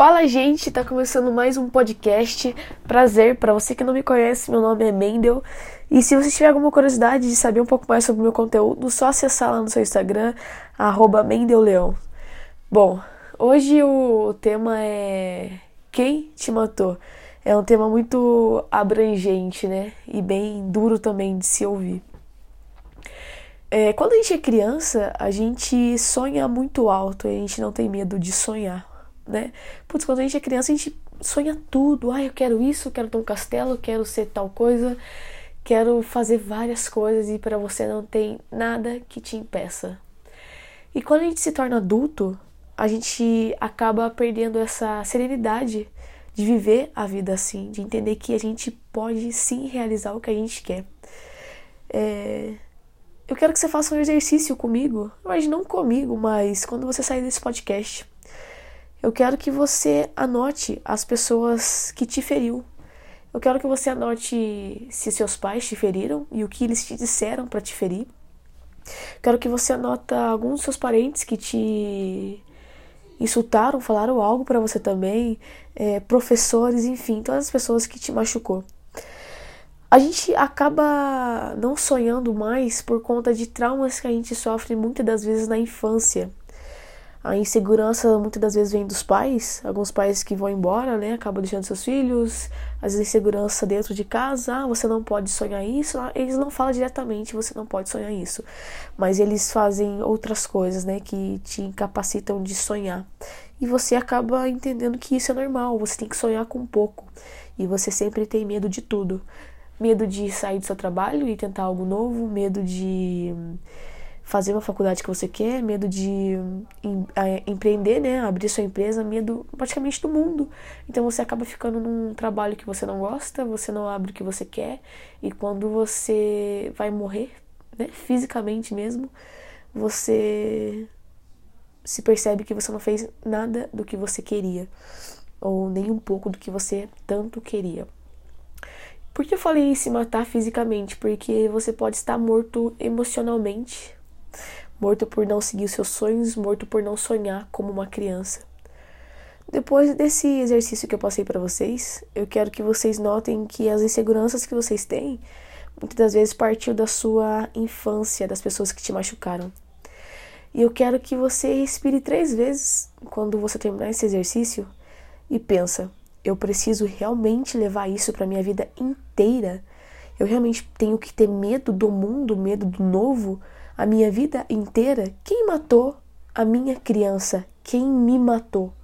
Fala, gente, tá começando mais um podcast. Prazer, para você que não me conhece, meu nome é Mendel. E se você tiver alguma curiosidade de saber um pouco mais sobre o meu conteúdo, só acessar lá no seu Instagram, @mendelleão. Bom, hoje o tema é quem te matou. É um tema muito abrangente, né? E bem duro também de se ouvir. É, quando a gente é criança, a gente sonha muito alto, a gente não tem medo de sonhar né? Putz, quando a gente é criança, a gente sonha tudo. Ah, eu quero isso, quero ter um castelo, quero ser tal coisa, quero fazer várias coisas e para você não tem nada que te impeça. E quando a gente se torna adulto, a gente acaba perdendo essa serenidade de viver a vida assim, de entender que a gente pode sim realizar o que a gente quer. É... Eu quero que você faça um exercício comigo, mas não comigo, mas quando você sair desse podcast eu quero que você anote as pessoas que te feriu. Eu quero que você anote se seus pais te feriram e o que eles te disseram para te ferir. Quero que você anota alguns dos seus parentes que te insultaram, falaram algo para você também, é, professores, enfim, todas as pessoas que te machucou. A gente acaba não sonhando mais por conta de traumas que a gente sofre muitas das vezes na infância. A insegurança muitas das vezes vem dos pais, alguns pais que vão embora, né, acabam deixando seus filhos, às vezes insegurança dentro de casa, ah, você não pode sonhar isso, ah, eles não falam diretamente, você não pode sonhar isso, mas eles fazem outras coisas, né, que te incapacitam de sonhar. E você acaba entendendo que isso é normal, você tem que sonhar com pouco, e você sempre tem medo de tudo. Medo de sair do seu trabalho e tentar algo novo, medo de fazer uma faculdade que você quer, medo de empreender, né, abrir sua empresa, medo praticamente do mundo. Então você acaba ficando num trabalho que você não gosta, você não abre o que você quer e quando você vai morrer, né, fisicamente mesmo, você se percebe que você não fez nada do que você queria ou nem um pouco do que você tanto queria. Por que eu falei se matar fisicamente? Porque você pode estar morto emocionalmente, morto por não seguir seus sonhos, morto por não sonhar como uma criança. Depois desse exercício que eu passei para vocês, eu quero que vocês notem que as inseguranças que vocês têm muitas das vezes partiu da sua infância, das pessoas que te machucaram. E eu quero que você respire três vezes quando você terminar esse exercício e pensa: eu preciso realmente levar isso para minha vida inteira? Eu realmente tenho que ter medo do mundo, medo do novo? A minha vida inteira, quem matou a minha criança? Quem me matou?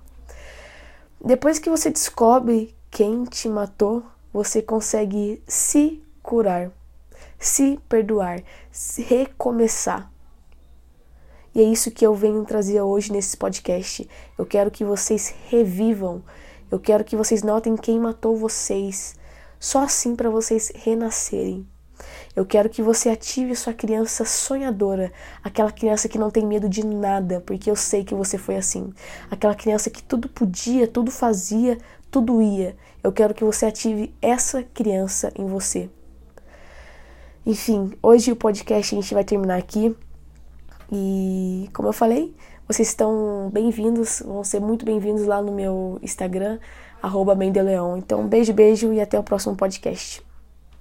Depois que você descobre quem te matou, você consegue se curar, se perdoar, se recomeçar. E é isso que eu venho trazer hoje nesse podcast. Eu quero que vocês revivam. Eu quero que vocês notem quem matou vocês. Só assim para vocês renascerem. Eu quero que você ative sua criança sonhadora, aquela criança que não tem medo de nada, porque eu sei que você foi assim. Aquela criança que tudo podia, tudo fazia, tudo ia. Eu quero que você ative essa criança em você. Enfim, hoje o podcast a gente vai terminar aqui. E como eu falei, vocês estão bem-vindos, vão ser muito bem-vindos lá no meu Instagram, arroba Mendeleon. Então, beijo, beijo e até o próximo podcast.